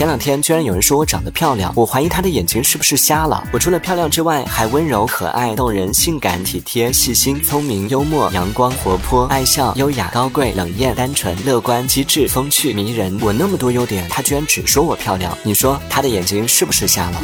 前两天居然有人说我长得漂亮我怀疑他的眼睛是不是瞎了。我除了漂亮之外还温柔可爱动人性感体贴细心聪明幽默阳光活泼爱笑优雅高贵冷艳单纯乐观机智风趣迷人。我那么多优点他居然只说我漂亮。你说他的眼睛是不是瞎了？